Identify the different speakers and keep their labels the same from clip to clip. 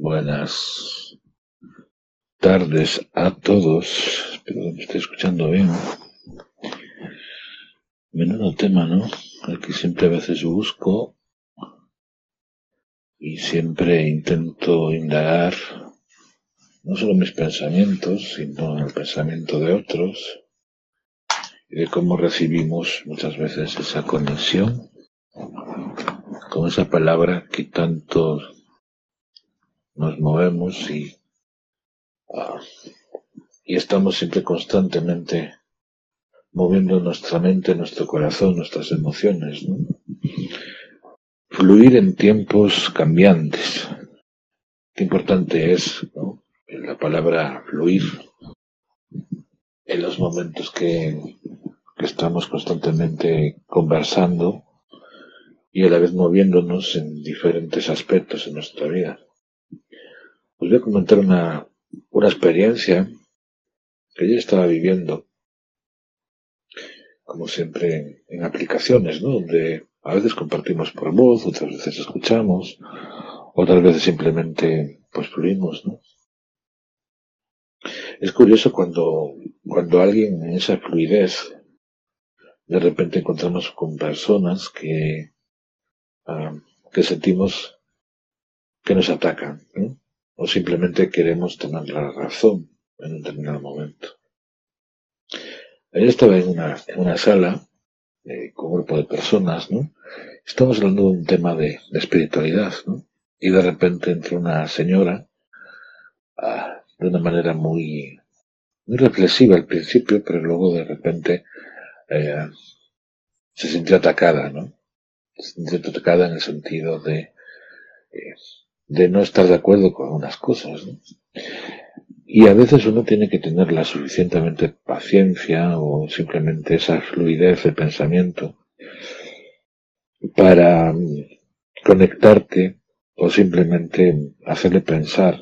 Speaker 1: Buenas tardes a todos. Espero que me esté escuchando bien. Menudo tema, ¿no? El que siempre a veces busco y siempre intento indagar no solo mis pensamientos, sino el pensamiento de otros y de cómo recibimos muchas veces esa conexión con esa palabra que tanto nos movemos y, ah, y estamos siempre constantemente moviendo nuestra mente, nuestro corazón, nuestras emociones. Fluir en tiempos cambiantes. Qué importante es la palabra fluir en los momentos que, que estamos constantemente conversando y a la vez moviéndonos en diferentes aspectos en nuestra vida. Os voy a comentar una, una experiencia que yo estaba viviendo, como siempre en, aplicaciones, ¿no? Donde a veces compartimos por voz, otras veces escuchamos, otras veces simplemente pues fluimos, ¿no? Es curioso cuando, cuando alguien en esa fluidez de repente encontramos con personas que, ah, que sentimos que nos atacan, simplemente queremos tener la razón en un determinado momento. Ayer estaba en una, sala eh, con un grupo de personas, ¿no? Estamos hablando de un tema de, espiritualidad, ¿no? Y de repente entra una señora ah, de una manera muy, muy reflexiva al principio, pero luego de repente eh, se sintió atacada, ¿no? Se sintió atacada en el sentido de, eh, de no estar de acuerdo con algunas cosas, ¿no? Y a veces uno tiene que tener la suficientemente paciencia o simplemente esa fluidez de pensamiento para mm, conectarte o simplemente hacerle pensar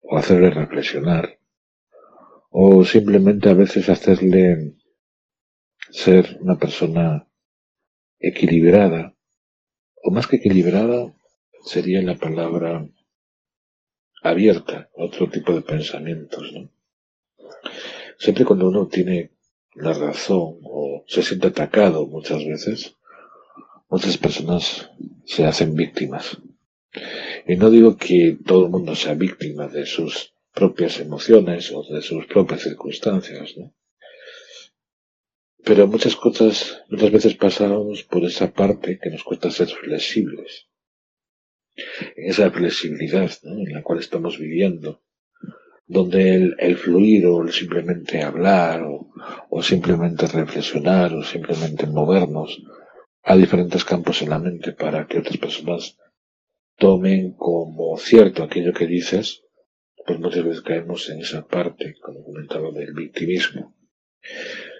Speaker 1: o hacerle reflexionar o simplemente a veces hacerle ser una persona equilibrada, o más que equilibrada, sería la palabra abierta otro tipo de pensamientos, ¿no? Siempre cuando uno tiene la razón o se siente atacado muchas veces, muchas personas se hacen víctimas. Y no digo que todo el mundo sea víctima de sus propias emociones o de sus propias circunstancias, ¿no? Pero muchas cosas, muchas veces pasamos por esa parte que nos cuesta ser flexibles. En esa flexibilidad en la cual estamos viviendo, donde el, fluir o el simplemente hablar o, o, simplemente reflexionar o simplemente movernos a diferentes campos en la mente para que otras personas tomen como cierto aquello que dices, pues muchas veces caemos en esa parte, como comentaba, del victimismo.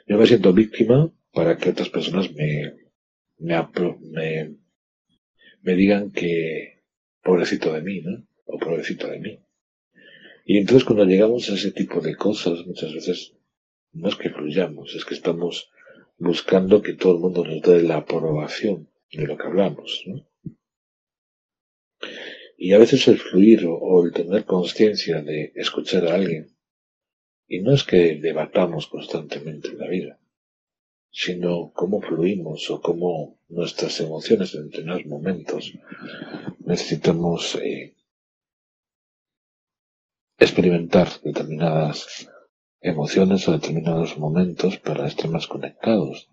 Speaker 1: Yo me siento víctima para que otras personas me, me, me, digan que pobrecito de mí, ¿no? O pobrecito de mí. Y entonces cuando llegamos a ese tipo de cosas, muchas veces no es que fluyamos, es que estamos buscando que todo el mundo nos dé la aprobación de lo que hablamos, ¿no? Y a veces el fluir o el tener conciencia de escuchar a alguien y no es que debatamos constantemente en la vida, sino cómo fluimos o cómo nuestras emociones en determinados momentos necesitamos eh, experimentar determinadas emociones o determinados momentos para estar más conectados.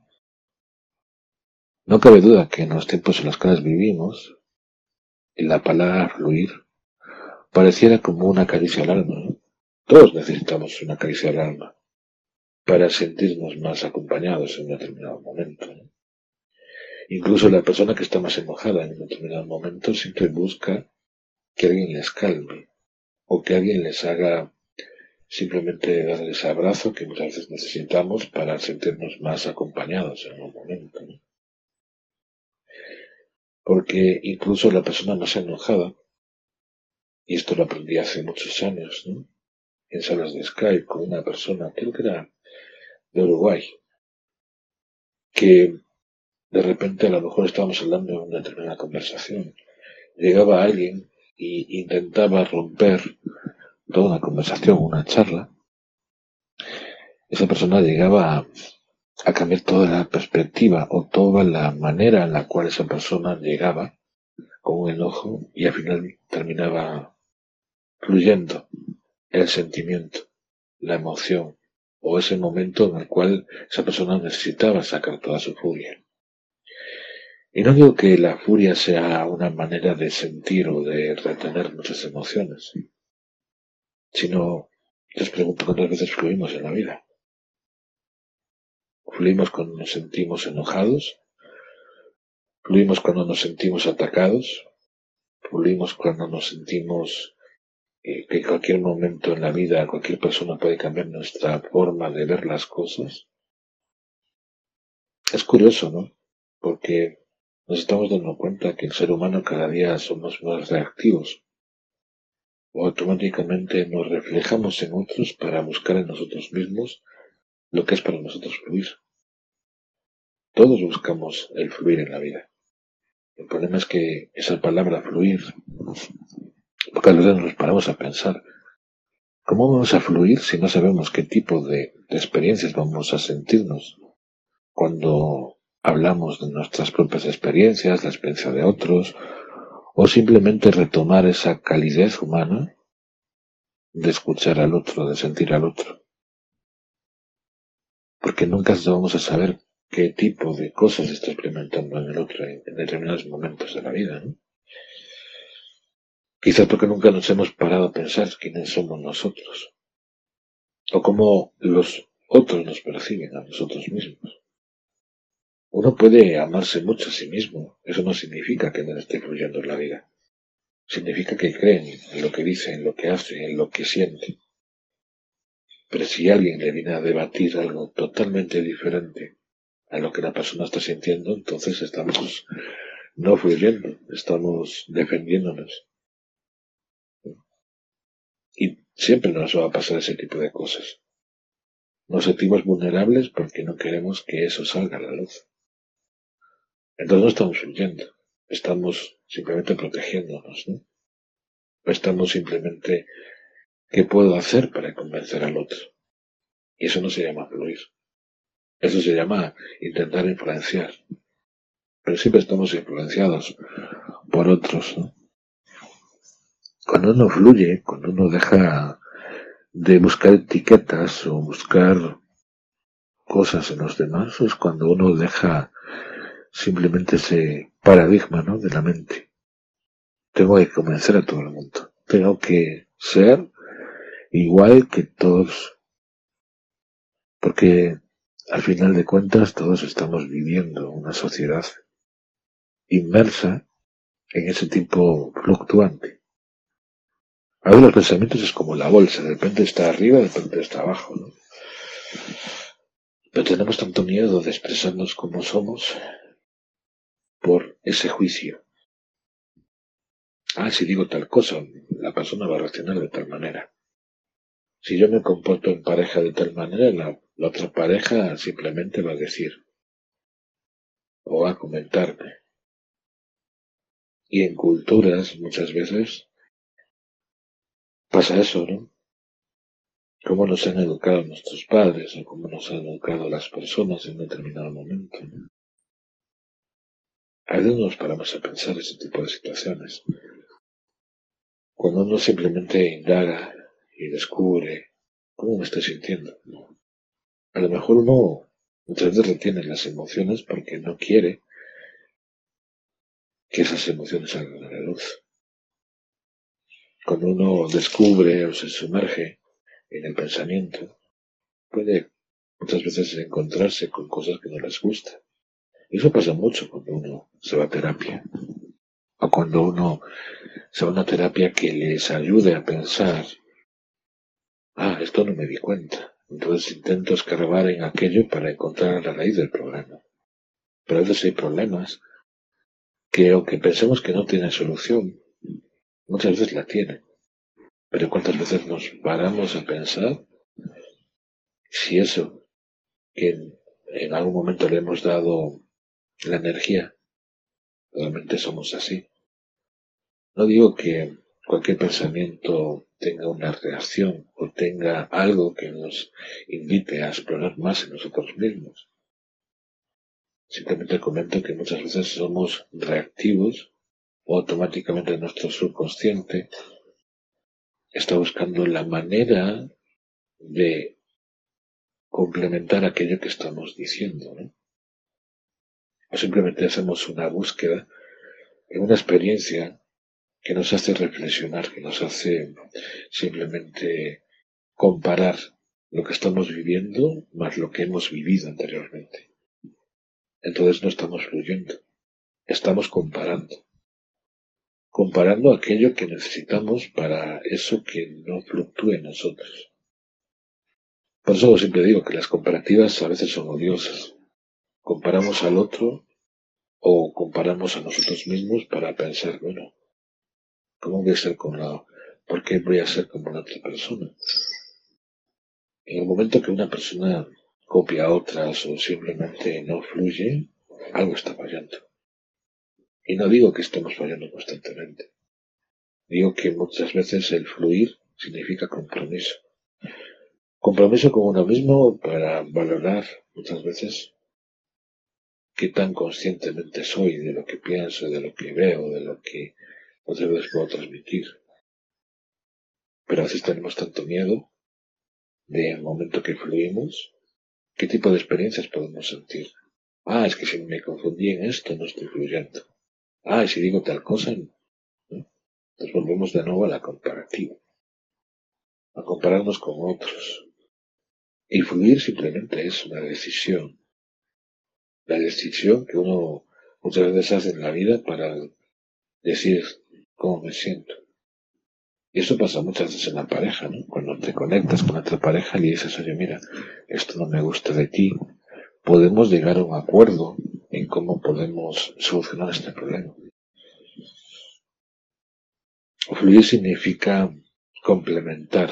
Speaker 1: No cabe duda que en los tiempos en los que vivimos, la palabra fluir pareciera como una caricia al alma. Todos necesitamos una caricia al alma para sentirnos más acompañados en un determinado momento. Incluso la persona que está más enojada en un determinado momento siempre busca que alguien les calme o que alguien les haga simplemente darles abrazo que muchas veces necesitamos para sentirnos más acompañados en un momento. Porque incluso la persona más enojada, y esto lo aprendí hace muchos años, en salas de Skype con una persona, creo que era de Uruguay, que de repente a lo mejor estábamos hablando en una determinada conversación. Llegaba alguien y intentaba romper toda una conversación, una charla, esa persona llegaba a, a cambiar toda la perspectiva o toda la manera en la cual esa persona llegaba con un enojo y al final terminaba fluyendo el sentimiento, la emoción o ese momento en el cual esa persona necesitaba sacar toda su furia. Y no digo que la furia sea una manera de sentir o de retener muchas emociones, sino les pregunto cuántas veces fluimos en la vida. Fluimos cuando nos sentimos enojados, fluimos cuando nos sentimos atacados, fluimos cuando nos sentimos que en cualquier momento en la vida cualquier persona puede cambiar nuestra forma de ver las cosas. Es curioso, ¿no? Porque nos estamos dando cuenta que el ser humano cada día somos más reactivos. O automáticamente nos reflejamos en otros para buscar en nosotros mismos lo que es para nosotros fluir. Todos buscamos el fluir en la vida. El problema es que esa palabra fluir Pocas veces nos paramos a pensar, ¿cómo vamos a fluir si no sabemos qué tipo de, experiencias vamos a sentirnos cuando hablamos de nuestras propias experiencias, la experiencia de otros, o simplemente retomar esa calidez humana de escuchar al otro, de sentir al otro? Porque nunca vamos a saber qué tipo de cosas está experimentando en el otro en, determinados momentos de la vida, ¿no? Quizás porque nunca nos hemos parado a pensar quiénes somos nosotros. O cómo los otros nos perciben a nosotros mismos. Uno puede amarse mucho a sí mismo. Eso no significa que no esté fluyendo en la vida. Significa que cree en lo que dice, en lo que hace, en lo que siente. Pero si alguien le viene a debatir algo totalmente diferente a lo que la persona está sintiendo, entonces estamos no fluyendo, estamos defendiéndonos. Siempre nos va a pasar ese tipo de cosas. Nos sentimos vulnerables porque no queremos que eso salga a la luz. Entonces no estamos huyendo, estamos simplemente protegiéndonos, ¿no? Estamos simplemente, ¿qué puedo hacer para convencer al otro? Y eso no se llama fluir. Eso se llama intentar influenciar. Pero siempre estamos influenciados por otros, ¿no? Cuando uno fluye, cuando uno deja de buscar etiquetas o buscar cosas en los demás, es cuando uno deja simplemente ese paradigma ¿no? de la mente. Tengo que convencer a todo el mundo. Tengo que ser igual que todos. Porque al final de cuentas todos estamos viviendo una sociedad inmersa en ese tipo fluctuante. A ver, los pensamientos es como la bolsa, de repente está arriba, de repente está abajo, ¿no? Pero tenemos tanto miedo de expresarnos como somos por ese juicio. Ah, si digo tal cosa, la persona va a reaccionar de tal manera. Si yo me comporto en pareja de tal manera, la, la otra pareja simplemente va a decir o va a comentarme. Y en culturas muchas veces pasa eso, ¿no? Cómo nos han educado nuestros padres o cómo nos han educado las personas en determinado momento. A veces nos paramos a pensar ese tipo de situaciones. Cuando uno simplemente indaga y descubre cómo me estoy sintiendo. A lo mejor uno muchas veces retiene las emociones porque no quiere que esas emociones salgan a la luz. Cuando uno descubre o se sumerge en el pensamiento, puede muchas veces encontrarse con cosas que no les gusta. Eso pasa mucho cuando uno se va a terapia. O cuando uno se va a una terapia que les ayude a pensar, ah, esto no me di cuenta. Entonces intento escarbar en aquello para encontrar la raíz del problema. Pero a veces hay problemas que aunque pensemos que no tienen solución, Muchas veces la tiene. Pero ¿cuántas veces nos paramos a pensar si eso que en, algún momento le hemos dado la energía, realmente somos así? No digo que cualquier pensamiento tenga una reacción o tenga algo que nos invite a explorar más en nosotros mismos. Simplemente comento que muchas veces somos reactivos automáticamente nuestro subconsciente está buscando la manera de complementar aquello que estamos diciendo. O simplemente hacemos una búsqueda en una experiencia que nos hace reflexionar, que nos hace simplemente comparar lo que estamos viviendo más lo que hemos vivido anteriormente. Entonces no estamos fluyendo, estamos comparando. Comparando aquello que necesitamos para eso que no fluctúe en nosotros. Por eso siempre digo que las comparativas a veces son odiosas. Comparamos al otro o comparamos a nosotros mismos para pensar, bueno, ¿cómo voy a ser con la... ¿Por qué voy a ser como la otra persona? En el momento que una persona copia a otras o simplemente no fluye, algo está fallando. Y no digo que estemos fallando constantemente. Digo que muchas veces el fluir significa compromiso. Compromiso con uno mismo para valorar muchas veces qué tan conscientemente soy de lo que pienso, de lo que veo, de lo que otras veces puedo transmitir. Pero a veces tenemos tanto miedo del momento que fluimos, qué tipo de experiencias podemos sentir. Ah, es que si me confundí en esto, no estoy fluyendo. Ah, si digo tal cosa, nos volvemos de nuevo a la comparativa, a compararnos con otros. Y fluir simplemente es una decisión. La decisión que uno muchas veces hace en la vida para decir cómo me siento. Y eso pasa muchas veces en la pareja, ¿no? Cuando te conectas con otra pareja y dices, oye, mira, esto no me gusta de ti, podemos llegar a un acuerdo en cómo podemos solucionar este problema. Fluir significa complementar,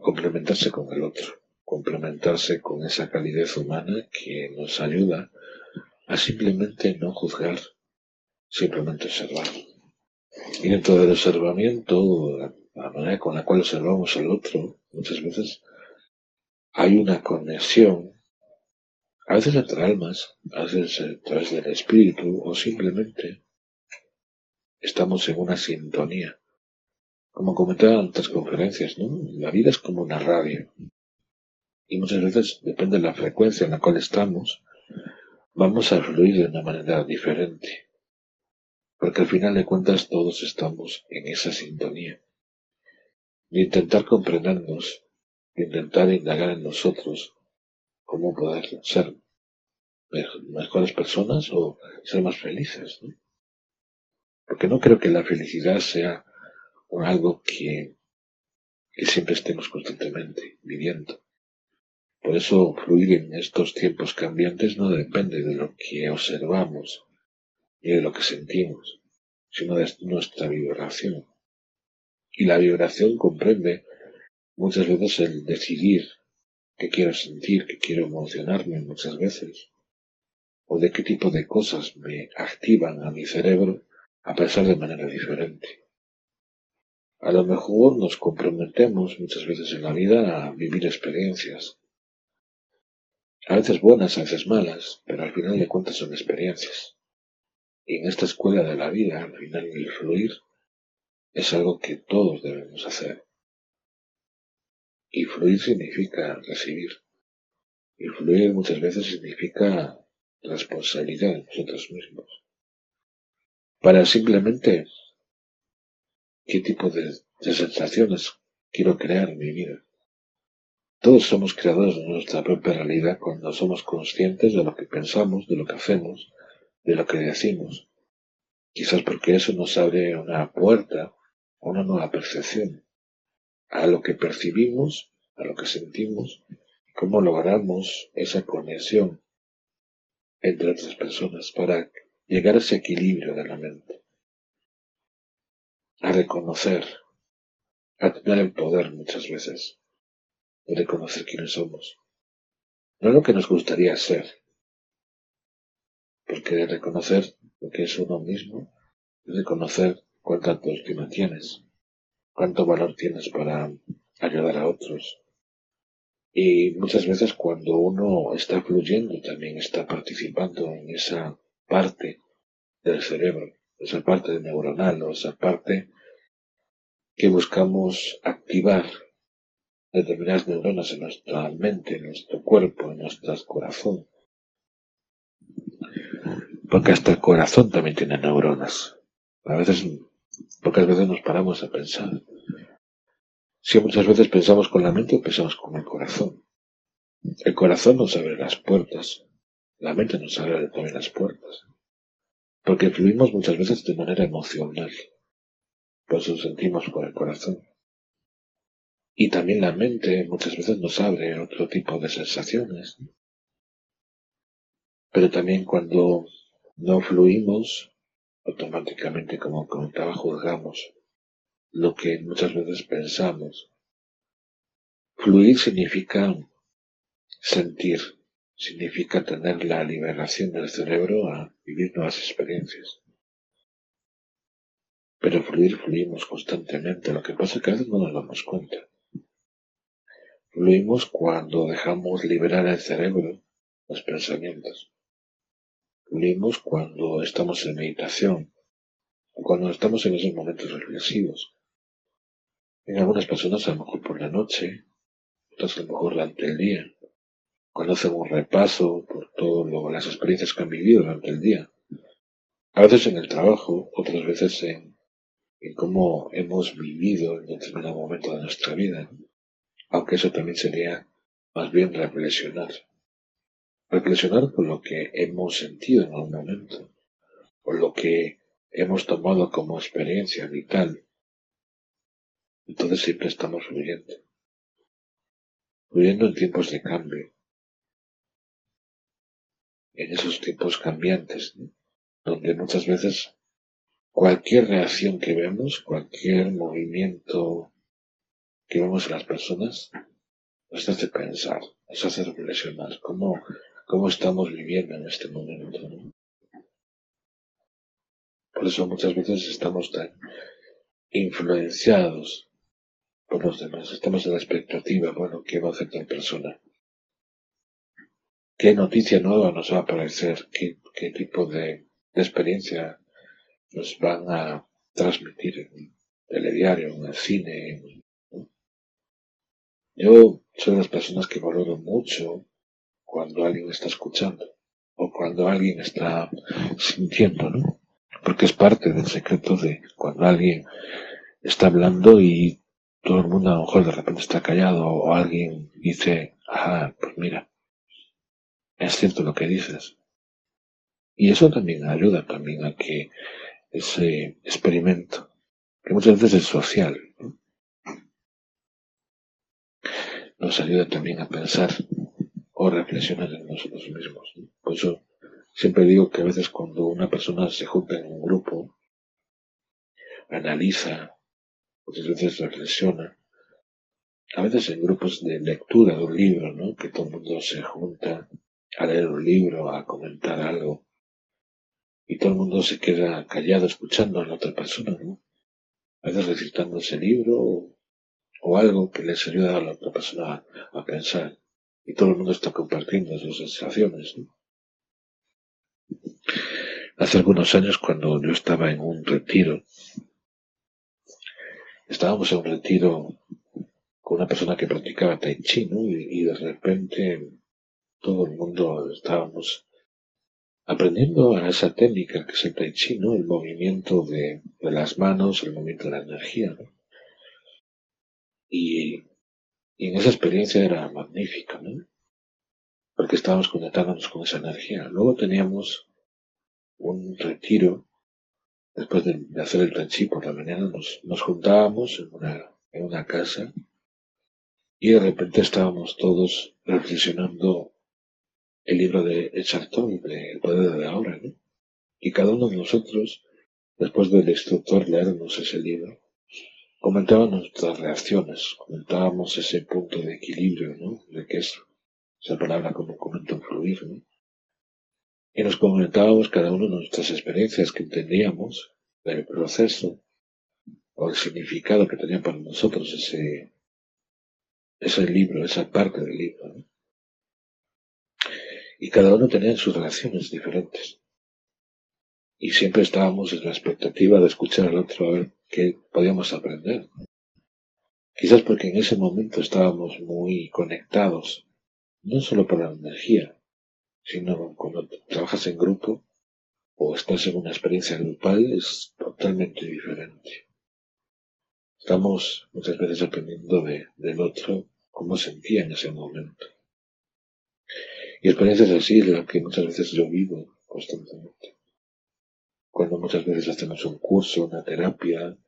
Speaker 1: complementarse con el otro, complementarse con esa calidez humana que nos ayuda a simplemente no juzgar, simplemente observar. Y dentro del observamiento, la manera con la cual observamos al otro, muchas veces hay una conexión, a veces entre almas, a veces a través del espíritu, o simplemente estamos en una sintonía. Como comentaba en otras conferencias, ¿no? La vida es como una radio. Y muchas veces, depende de la frecuencia en la cual estamos, vamos a fluir de una manera diferente. Porque al final de cuentas todos estamos en esa sintonía. De intentar comprendernos, de intentar indagar en nosotros cómo poder ser mejores personas o ser más felices. ¿no? Porque no creo que la felicidad sea algo que, siempre estemos constantemente viviendo. Por eso fluir en estos tiempos cambiantes no depende de lo que observamos ni de lo que sentimos, sino de nuestra vibración. Y la vibración comprende muchas veces el decidir qué quiero sentir, qué quiero emocionarme muchas veces, o de qué tipo de cosas me activan a mi cerebro a pensar de manera diferente. A lo mejor nos comprometemos muchas veces en la vida a vivir experiencias. A veces buenas, a veces malas, pero al final de cuentas son experiencias. Y en esta escuela de la vida, al final el fluir es algo que todos debemos hacer. Y fluir significa recibir. Y fluir muchas veces significa responsabilidad de nosotros mismos para simplemente qué tipo de, sensaciones quiero crear en mi vida. Todos somos creadores de nuestra propia realidad cuando somos conscientes de lo que pensamos, de lo que hacemos, de lo que decimos. Quizás porque eso nos abre una puerta a una nueva percepción, a lo que percibimos, a lo que sentimos, cómo logramos esa conexión entre otras personas para llegar a ese equilibrio de la mente, a reconocer, a tener el poder muchas veces de reconocer quiénes somos, no lo que nos gustaría ser, porque de reconocer lo que es uno mismo, es reconocer cuánta autoestima tienes, cuánto valor tienes para ayudar a otros. Y muchas veces cuando uno está fluyendo también está participando en esa parte del cerebro, esa parte neuronal o esa parte que buscamos activar determinadas neuronas en nuestra mente, en nuestro cuerpo, en nuestro corazón. Porque hasta el corazón también tiene neuronas. A veces, pocas veces nos paramos a pensar. Si muchas veces pensamos con la mente o pensamos con el corazón. El corazón nos abre las puertas. La mente nos abre también las puertas. Porque fluimos muchas veces de manera emocional. Por eso sentimos por el corazón. Y también la mente muchas veces nos abre otro tipo de sensaciones. Pero también cuando no fluimos, automáticamente, como comentaba, juzgamos lo que muchas veces pensamos. Fluir significa sentir, significa tener la liberación del cerebro a vivir nuevas experiencias. Pero fluir, fluimos constantemente. Lo que pasa es que a veces no nos damos cuenta. Fluimos cuando dejamos liberar el cerebro los pensamientos. Fluimos cuando estamos en meditación cuando estamos en esos momentos reflexivos. En algunas personas a lo mejor por la noche, otras a lo mejor durante el día, cuando hacen un repaso por todas las experiencias que han vivido durante el día. A veces en el trabajo, otras veces en, en cómo hemos vivido en determinado momento de nuestra vida aunque eso también sería más bien reflexionar. Reflexionar por lo que hemos sentido en algún momento, por lo que hemos tomado como experiencia vital. Entonces siempre estamos fluyendo. Fluyendo en tiempos de cambio. En esos tiempos cambiantes, donde muchas veces cualquier reacción que vemos, cualquier movimiento que vemos en las personas nos hace pensar, nos hace reflexionar cómo, cómo estamos viviendo en este momento. Por eso muchas veces estamos tan influenciados por los demás, estamos en la expectativa, bueno, ¿qué va a hacer tal persona? ¿Qué noticia nueva nos va a aparecer? ¿Qué, tipo de, experiencia nos van a transmitir en el telediario, en el cine, yo soy de las personas que valoro mucho cuando alguien está escuchando o cuando alguien está sintiendo, ¿no? Porque es parte del secreto de cuando alguien está hablando y todo el mundo a lo mejor de repente está callado o alguien dice, ajá, pues mira, es cierto lo que dices. Y eso también ayuda también a que ese experimento, que muchas veces es social, ¿no? nos ayuda también a pensar o reflexionar en nosotros mismos. Por eso siempre digo que a veces cuando una persona se junta en un grupo, analiza, muchas veces reflexiona, a veces en grupos de lectura de un libro, ¿no? que todo el mundo se junta a leer un libro, a comentar algo, y todo el mundo se queda callado escuchando a la otra persona. A veces recitando ese libro o algo que les ayuda a la otra persona a, pensar. Y todo el mundo está compartiendo sus sensaciones. Hace algunos años, cuando yo estaba en un retiro, estábamos en un retiro con una persona que practicaba Tai Chi, y, de repente todo el mundo estábamos aprendiendo a esa técnica que es el Tai Chi, El movimiento de, de las manos, el movimiento de la energía, ¿no? Y, en esa experiencia era magnífica, ¿no? Porque estábamos conectándonos con esa energía. Luego teníamos un retiro, después de, hacer el tranchi por la mañana, nos, nos juntábamos en una, en una casa y de repente estábamos todos reflexionando el libro de Eckhart de El poder de ahora, ¿no? Y cada uno de nosotros, después del instructor leernos ese libro, comentábamos nuestras reacciones, comentábamos ese punto de equilibrio, ¿no? De que es esa palabra como comento fluir, ¿no? Y nos comentábamos cada uno nuestras experiencias que entendíamos del proceso o el significado que tenía para nosotros ese, ese libro, esa parte del libro. Y cada uno tenía sus relaciones diferentes. Y siempre estábamos en la expectativa de escuchar al otro qué podíamos aprender. Quizás porque en ese momento estábamos muy conectados, no solo por la energía, sino cuando trabajas en grupo o estás en una experiencia grupal es totalmente diferente. Estamos muchas veces aprendiendo de, del otro cómo sentía en ese momento. Y experiencias así es las que muchas veces yo vivo constantemente. Cuando muchas veces hacemos un curso, una terapia,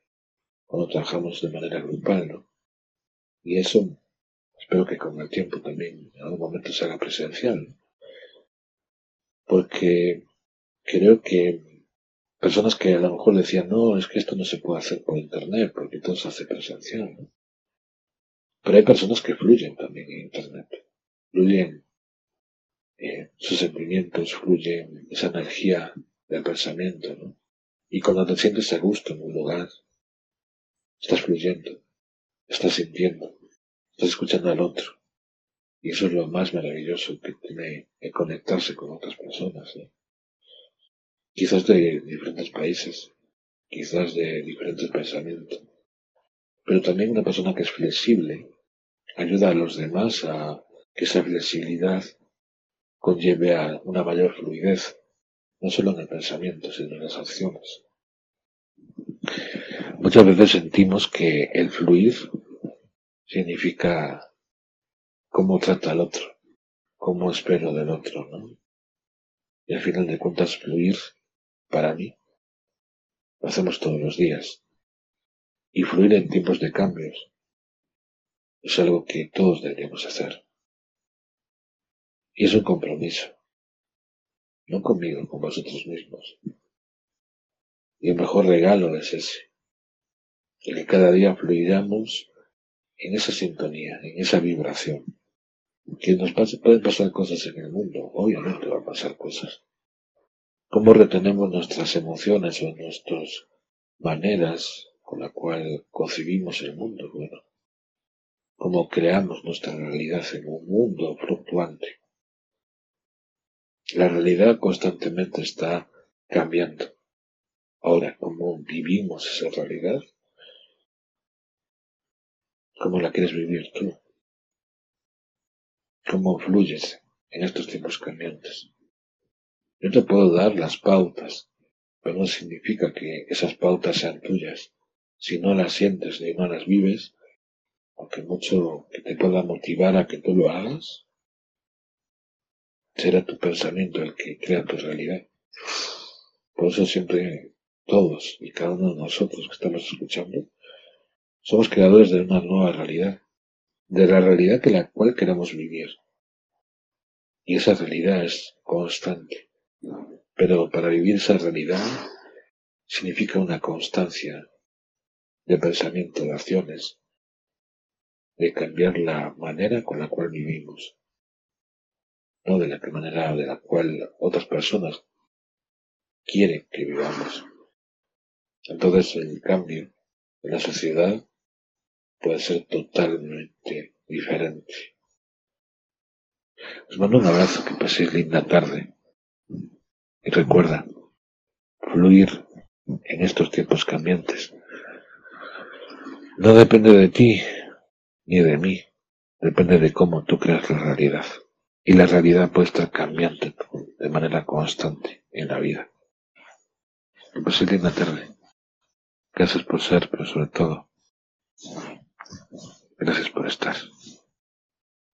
Speaker 1: cuando trabajamos de manera grupal, ¿no? Y eso espero que con el tiempo también en algún momento se haga presencial. Porque creo que personas que a lo mejor decían, no, es que esto no se puede hacer por internet, porque todo se hace presencial. Pero hay personas que fluyen también en internet. Fluyen eh, sus sentimientos, fluyen esa energía del pensamiento, ¿no? Y cuando te sientes a gusto en un lugar, estás fluyendo, estás sintiendo, estás escuchando al otro. Y eso es lo más maravilloso que tiene el conectarse con otras personas. Quizás de diferentes países, quizás de diferentes pensamientos. Pero también una persona que es flexible ayuda a los demás a que esa flexibilidad conlleve a una mayor fluidez, no solo en el pensamiento, sino en las acciones. Muchas veces sentimos que el fluir significa cómo trata al otro, cómo espero del otro, ¿no? Y al final de cuentas, fluir, para mí, lo hacemos todos los días. Y fluir en tiempos de cambios es algo que todos deberíamos hacer. Y es un compromiso. No conmigo, con vosotros mismos. Y el mejor regalo es ese. El que cada día fluyamos en esa sintonía, en esa vibración. Que nos pueden pasar cosas en el mundo, obviamente van a pasar cosas. ¿Cómo retenemos nuestras emociones o nuestras maneras con la cual concibimos el mundo? Bueno, cómo creamos nuestra realidad en un mundo fluctuante. La realidad constantemente está cambiando. Ahora, ¿cómo vivimos esa realidad? ¿Cómo la quieres vivir tú? ¿Cómo fluyes en estos tiempos cambiantes? Yo te puedo dar las pautas, pero no significa que esas pautas sean tuyas. Si no las sientes ni no las vives, aunque mucho que te pueda motivar a que tú lo hagas, será tu pensamiento el que crea tu realidad. Por eso siempre todos y cada uno de nosotros que estamos escuchando somos creadores de una nueva realidad, de la realidad que la cual queremos vivir. Y esa realidad es constante. Pero para vivir esa realidad significa una constancia de pensamiento, de acciones, de cambiar la manera con la cual vivimos, no de la manera de la cual otras personas quieren que vivamos. Entonces el cambio en la sociedad puede ser totalmente diferente. Os mando un abrazo, que paséis linda tarde. Y recuerda, fluir en estos tiempos cambiantes no depende de ti ni de mí, depende de cómo tú creas la realidad. Y la realidad puede estar cambiante de manera constante en la vida. Paséis linda tarde. Gracias por ser, pero sobre todo, Gracias por estar.